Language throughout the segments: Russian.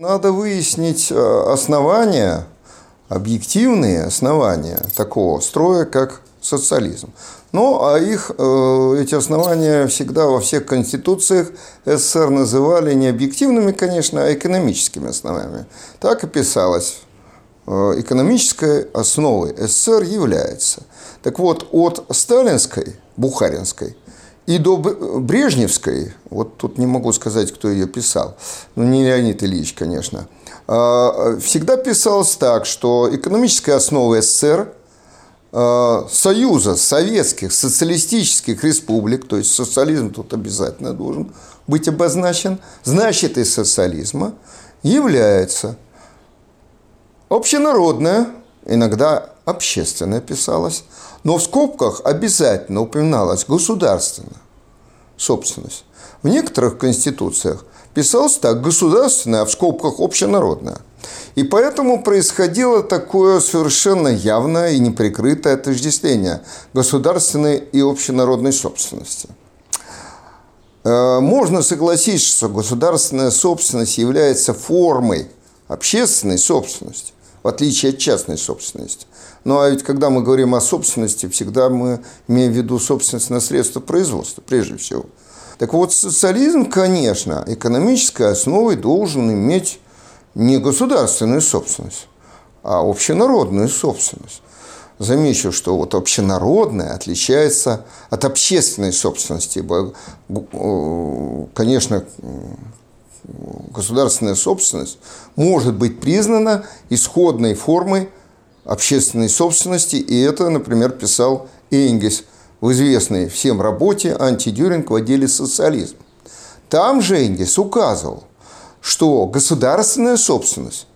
Надо выяснить э, основания, объективные основания такого строя, как социализм. Ну, а их, э, эти основания всегда во всех конституциях СССР называли не объективными, конечно, а экономическими основаниями. Так и писалось. Э, экономической основой СССР является. Так вот, от сталинской, бухаринской, и до Брежневской, вот тут не могу сказать, кто ее писал, ну не Леонид Ильич, конечно, а, всегда писалось так, что экономическая основа СССР а, Союза Советских Социалистических Республик, то есть социализм тут обязательно должен быть обозначен, значит и социализма, является общенародная, иногда общественная писалась, но в скобках обязательно упоминалась государственная собственность. В некоторых конституциях писалось так государственная, а в скобках общенародная. И поэтому происходило такое совершенно явное и неприкрытое отождествление государственной и общенародной собственности. Э, можно согласиться, что государственная собственность является формой общественной собственности, в отличие от частной собственности. Ну а ведь когда мы говорим о собственности, всегда мы имеем в виду собственность на средства производства, прежде всего. Так вот, социализм, конечно, экономической основой должен иметь не государственную собственность, а общенародную собственность. Замечу, что вот общенародная отличается от общественной собственности. Конечно, государственная собственность может быть признана исходной формой общественной собственности, и это, например, писал Энгельс в известной всем работе «Антидюринг в отделе социализм». Там же Энгельс указывал, что государственная собственность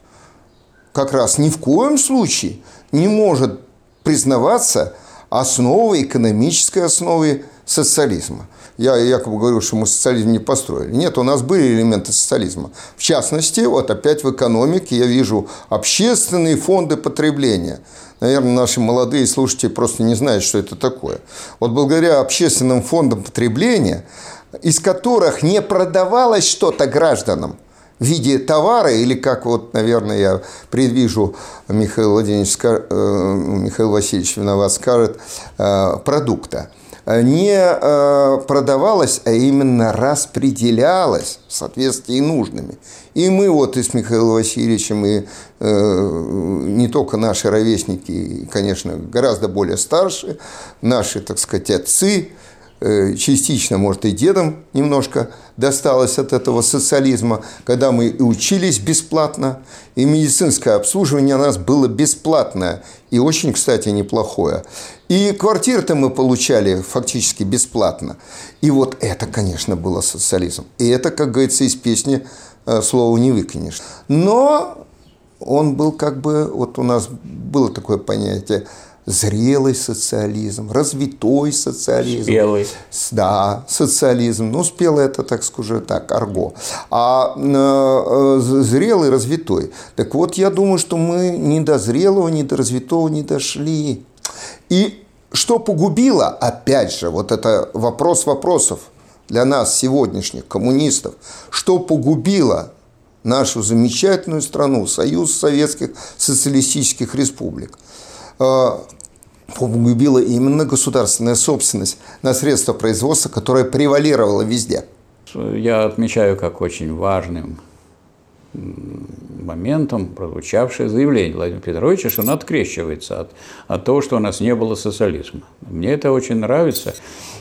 как раз ни в коем случае не может признаваться основой, экономической основой социализма. Я якобы говорю, что мы социализм не построили. Нет, у нас были элементы социализма. В частности, вот опять в экономике я вижу общественные фонды потребления. Наверное, наши молодые слушатели просто не знают, что это такое. Вот благодаря общественным фондам потребления, из которых не продавалось что-то гражданам, в виде товара или как вот, наверное, я предвижу, Михаил Владимирович, э, Михаил Васильевич виноват скажет, э, продукта – не э, продавалась, а именно распределялась в соответствии нужными. И мы вот и с Михаилом Васильевичем, и э, не только наши ровесники, конечно, гораздо более старшие, наши, так сказать, отцы, Э, частично, может, и дедом немножко досталось от этого социализма, когда мы и учились бесплатно, и медицинское обслуживание у нас было бесплатное, и очень, кстати, неплохое. И квартиры-то мы получали фактически бесплатно. И вот это, конечно, было социализм. И это, как говорится, из песни э, слова не выкинешь. Но он был как бы, вот у нас было такое понятие – зрелый социализм, развитой социализм. Спелый. Да, социализм. Ну, спелый это, так скажем, так, арго. А э, зрелый, развитой. Так вот, я думаю, что мы ни до зрелого, ни до развитого не дошли. И что погубило, опять же, вот это вопрос вопросов для нас, сегодняшних коммунистов, что погубило нашу замечательную страну, Союз Советских Социалистических Республик э, погубила именно государственная собственность на средства производства, которая превалировала везде. Я отмечаю как очень важным моментом прозвучавшее заявление Владимира Петровича, что он открещивается от, от того, что у нас не было социализма. Мне это очень нравится,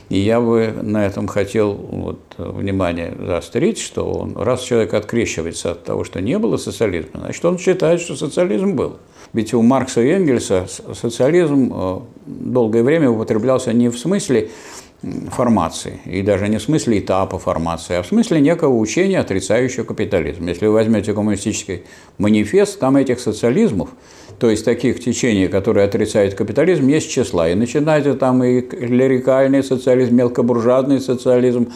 и я бы на этом хотел вот, внимание заострить, что он, раз человек открещивается от того, что не было социализма, значит, он считает, что социализм был. Ведь у Маркса и Энгельса социализм э, долгое время употреблялся не в смысле формации, и даже не в смысле этапа формации, а в смысле некого учения, отрицающего капитализм. Если вы возьмете коммунистический манифест, там этих социализмов, то есть таких течений, которые отрицают капитализм, есть числа. И начинается там и клерикальный социализм, мелкобуржуазный социализм,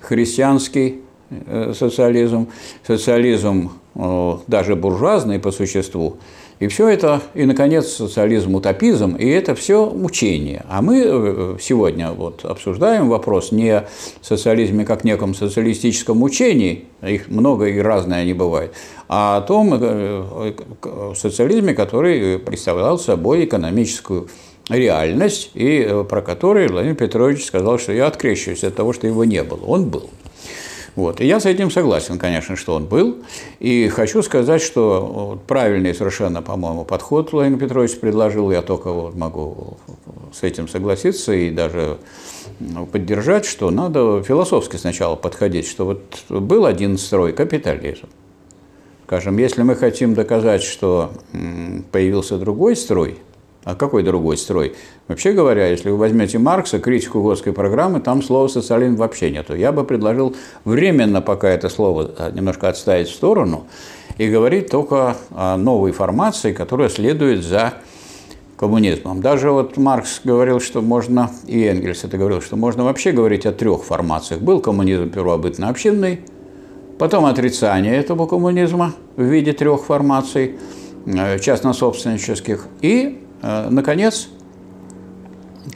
христианский э, социализм, социализм э, даже буржуазный по существу, И все это, и, наконец, социализм, утопизм, и это все учение. А мы э, сегодня вот обсуждаем вопрос не о социализме как неком социалистическом учении, их много и разные они бывают, а о том э, социализме, который представлял собой экономическую реальность, и э, про который Владимир Петрович сказал, что я открещиваюсь от того, что его не было. Он был. Вот. И я с этим согласен, конечно, что он был. И хочу сказать, что правильный совершенно, по-моему, подход Владимир Петрович предложил. Я только вот могу с этим согласиться и даже поддержать, что надо философски сначала подходить, что вот был один строй – капитализм. Скажем, если мы хотим доказать, что появился другой строй – а какой другой строй? Вообще говоря, если вы возьмете Маркса, критику Готской программы, там слова социализм вообще нету. Я бы предложил временно пока это слово а, немножко отставить в сторону и говорить только о новой формации, которая следует за коммунизмом. Даже вот Маркс говорил, что можно, и Энгельс это говорил, что можно вообще говорить о трех формациях. Был коммунизм первобытно-общинный, потом отрицание этого коммунизма в виде трех формаций э, частно-собственнических и наконец,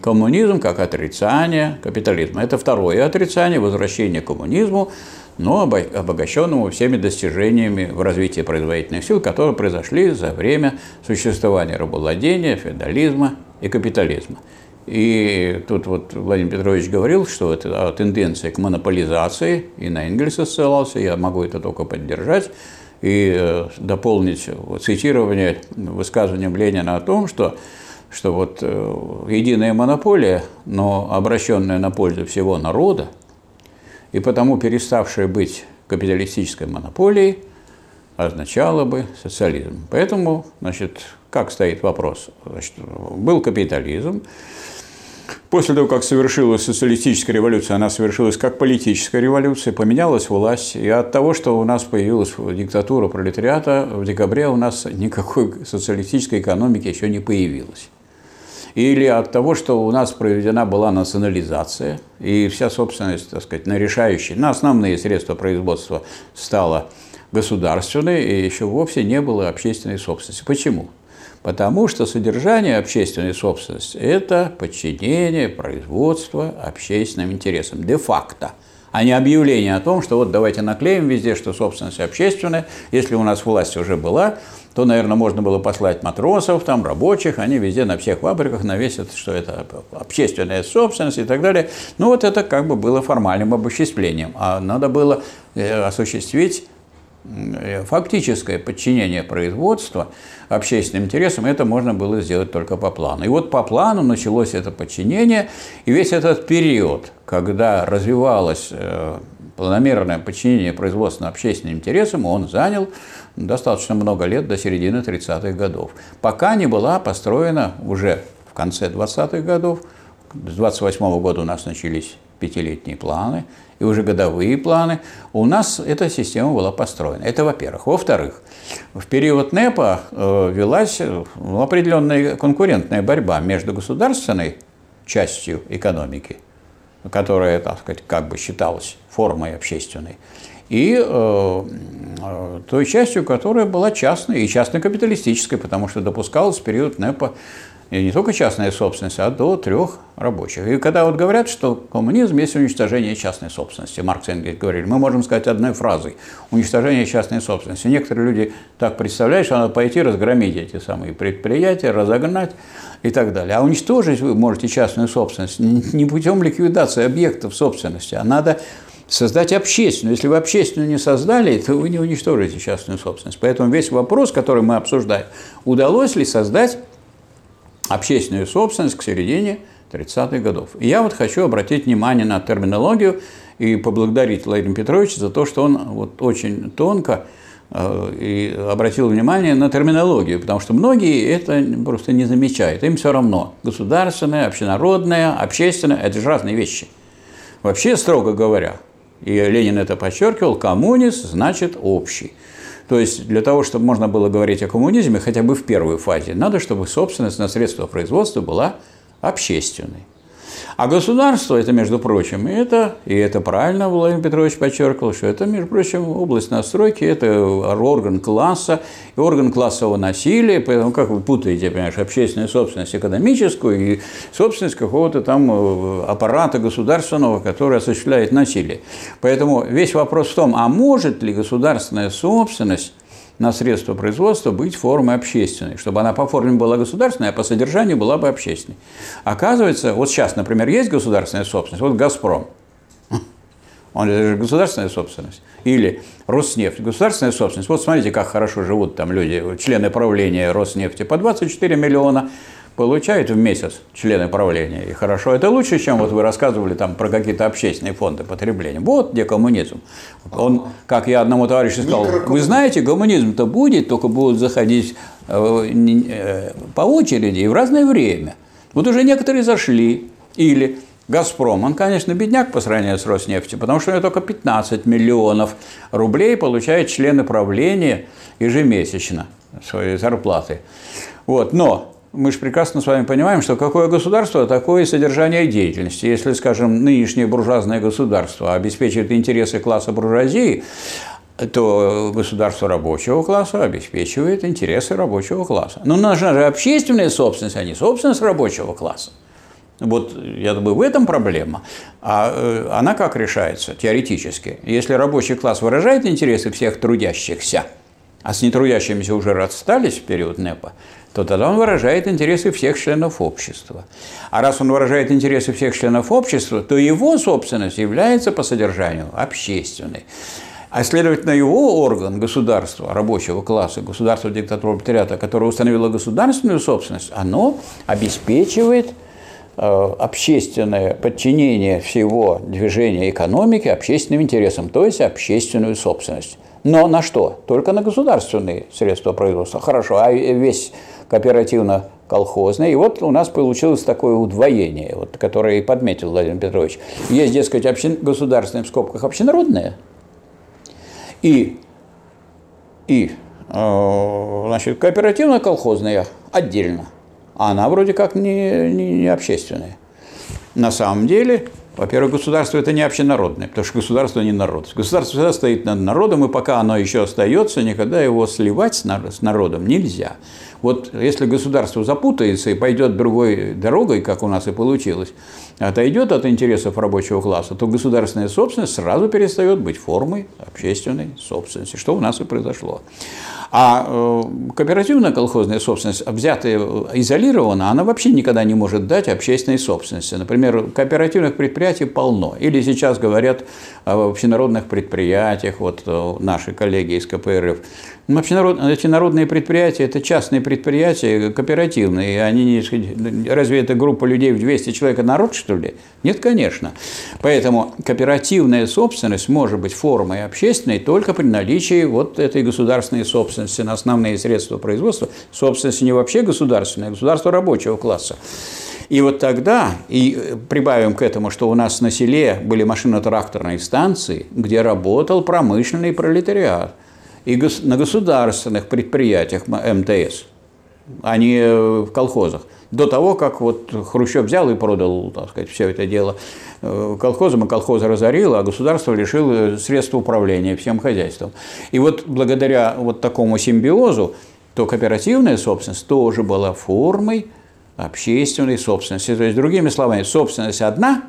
коммунизм как отрицание капитализма. Это второе отрицание, возвращение к коммунизму, но обогащенному всеми достижениями в развитии производительных сил, которые произошли за время существования рабовладения, феодализма и капитализма. И тут вот Владимир Петрович говорил, что это тенденция к монополизации, и на Энгельса ссылался, я могу это только поддержать, и э, дополнить цитирование высказыванием Ленина о том, что, что вот э, единая монополия, но обращенная на пользу всего народа, и потому переставшая быть капиталистической монополией, означало бы социализм. Поэтому, значит, как стоит вопрос? Значит, был капитализм, После того, как совершилась социалистическая революция, она совершилась как политическая революция, поменялась власть, и от того, что у нас появилась диктатура пролетариата, в декабре у нас никакой социалистической экономики еще не появилось. Или от того, что у нас проведена была национализация, и вся собственность, так сказать, на решающие, на основные средства производства стала государственной, и еще вовсе не было общественной собственности. Почему? Потому что содержание общественной собственности – это подчинение производства общественным интересам, де-факто, а не объявление о том, что вот давайте наклеим везде, что собственность общественная. Если у нас власть уже была, то, наверное, можно было послать матросов, там, рабочих, они везде на всех фабриках навесят, что это общественная собственность и так далее. Ну, вот это как бы было формальным обобществлением. А надо было э, осуществить фактическое подчинение производства общественным интересам, это можно было сделать только по плану. И вот по плану началось это подчинение, и весь этот период, когда развивалось э, планомерное подчинение производства общественным интересам, он занял достаточно много лет, до середины 30-х годов, пока не была построена уже в конце 20-х годов, с 28 -го года у нас начались пятилетние планы и уже годовые планы, у нас эта система была построена. Это во-первых. Во-вторых, в период НЭПа э, велась ну, определенная конкурентная борьба между государственной частью экономики, которая, так сказать, как бы считалась формой общественной, и э, э той частью, которая была частной и частно-капиталистической, потому что допускалась в период НЭПа и не только частная собственность, а до трех рабочих. И когда вот говорят, что коммунизм есть уничтожение частной собственности, Маркс и Энгельс говорили, мы можем сказать одной фразой – уничтожение частной собственности. Некоторые люди так представляют, что надо пойти разгромить эти самые предприятия, разогнать и так далее. А уничтожить вы можете частную собственность не путем ликвидации объектов собственности, а надо создать общественную. Если вы общественную не создали, то вы не уничтожите частную собственность. Поэтому весь вопрос, который мы обсуждаем, удалось ли создать общественную собственность к середине 30-х годов. И я вот хочу обратить внимание на терминологию и поблагодарить Владимира Петровича за то, что он вот очень тонко э, и обратил внимание на терминологию, потому что многие это просто не замечают. Им все равно. Государственное, общенародное, общественное – это же разные вещи. Вообще, строго говоря, и Ленин это подчеркивал, коммунист значит общий. То есть для того, чтобы можно было говорить о коммунизме хотя бы в первой фазе, надо, чтобы собственность на средства производства была общественной. А государство, это, между прочим, это, и это правильно Владимир Петрович подчеркивал, что это, между прочим, область настройки, это орган класса, и орган классового насилия, поэтому как вы путаете, понимаешь, общественную собственность экономическую и собственность какого-то там э, аппарата государственного, который осуществляет насилие. Поэтому весь вопрос в том, а может ли государственная собственность на средства производства быть формой общественной, чтобы она по форме была государственной, а по содержанию была бы общественной. Оказывается, вот сейчас, например, есть государственная собственность, вот «Газпром», он же государственная собственность. Или Роснефть, государственная собственность. Вот смотрите, как хорошо живут там люди, члены правления Роснефти. По 24 миллиона получают в месяц члены правления. И хорошо, это лучше, чем вот вы рассказывали там про какие-то общественные фонды потребления. Вот где коммунизм. Он, как я одному товарищу сказал, вы знаете, коммунизм-то будет, только будут заходить э, э, по очереди и в разное время. Вот уже некоторые зашли. Или «Газпром», он, конечно, бедняк по сравнению с Роснефтью, потому что у него только 15 миллионов рублей получают члены правления ежемесячно своей зарплаты. Вот. Но мы же прекрасно с вами понимаем, что какое государство, такое содержание деятельности. Если, скажем, нынешнее буржуазное государство обеспечивает интересы класса буржуазии, то государство рабочего класса обеспечивает интересы рабочего класса. Но нужна же общественная собственность, а не собственность рабочего класса. Вот, я думаю, в этом проблема. А э, она как решается теоретически? Если рабочий класс выражает интересы всех трудящихся, а с нетрудящимися уже расстались в период НЭПа, то тогда он выражает интересы всех членов общества. А раз он выражает интересы всех членов общества, то его собственность является по содержанию общественной. А следовательно, его орган государства, рабочего класса, государства диктатуры пролетариата, которое установило государственную собственность, оно обеспечивает э, общественное подчинение всего движения экономики общественным интересам, то есть общественную собственность. Но на что? Только на государственные средства производства. Хорошо, а весь кооперативно-колхозный. И вот у нас получилось такое удвоение, вот, которое и подметил Владимир Петрович. Есть, дескать, общин... государственное в скобках общенародное и, и э, значит, кооперативно-колхозная отдельно. А она вроде как не, не, не общественная. На самом деле во-первых, государство это не общенародное, потому что государство не народ. Государство всегда стоит над народом, и пока оно еще остается, никогда его сливать с народом нельзя. Вот если государство запутается и пойдет другой дорогой, как у нас и получилось, отойдет от интересов рабочего класса, то государственная собственность сразу перестает быть формой общественной собственности, что у нас и произошло. А э, кооперативная колхозная собственность, взятая изолированно, она вообще никогда не может дать общественной собственности. Например, кооперативных предприятий полно. Или сейчас говорят о общенародных предприятиях, вот э, наши коллеги из КПРФ. Общенарод, эти народные предприятия – это частные предприятия, кооперативные. Они не, разве это группа людей в 200 человек народ, что ли? Нет, конечно. Поэтому кооперативная собственность может быть формой общественной только при наличии вот этой государственной собственности на основные средства производства. Собственность не вообще государственная, а государство рабочего класса. И вот тогда, и прибавим к этому, что у нас на селе были машино-тракторные станции, где работал промышленный пролетариат – и на государственных предприятиях МТС, а не в колхозах. До того, как вот Хрущев взял и продал, так сказать, все это дело э, колхозам, и колхозы разорил, а государство лишило средств управления всем хозяйством. И вот благодаря вот такому симбиозу, то кооперативная собственность тоже была формой общественной собственности. То есть, другими словами, собственность одна,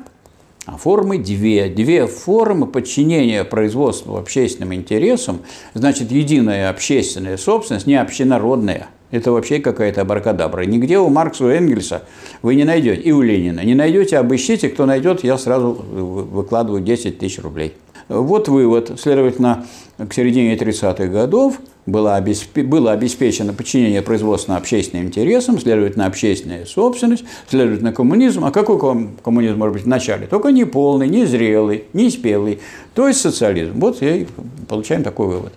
а формы две. Две формы подчинения производству общественным интересам, значит, единая общественная собственность, не общенародная. Это вообще какая-то абракадабра. Нигде у Маркса, у Энгельса вы не найдете, и у Ленина. Не найдете, обыщите, кто найдет, я сразу выкладываю 10 тысяч рублей. Вот вывод. Следовательно, к середине 30-х годов было, обеспе... было обеспечено подчинение производства общественным интересам, следовательно, общественная собственность, следовательно, коммунизм. А какой коммунизм может быть в начале? Только не полный, не зрелый, не спелый, то есть социализм. Вот и получаем такой вывод.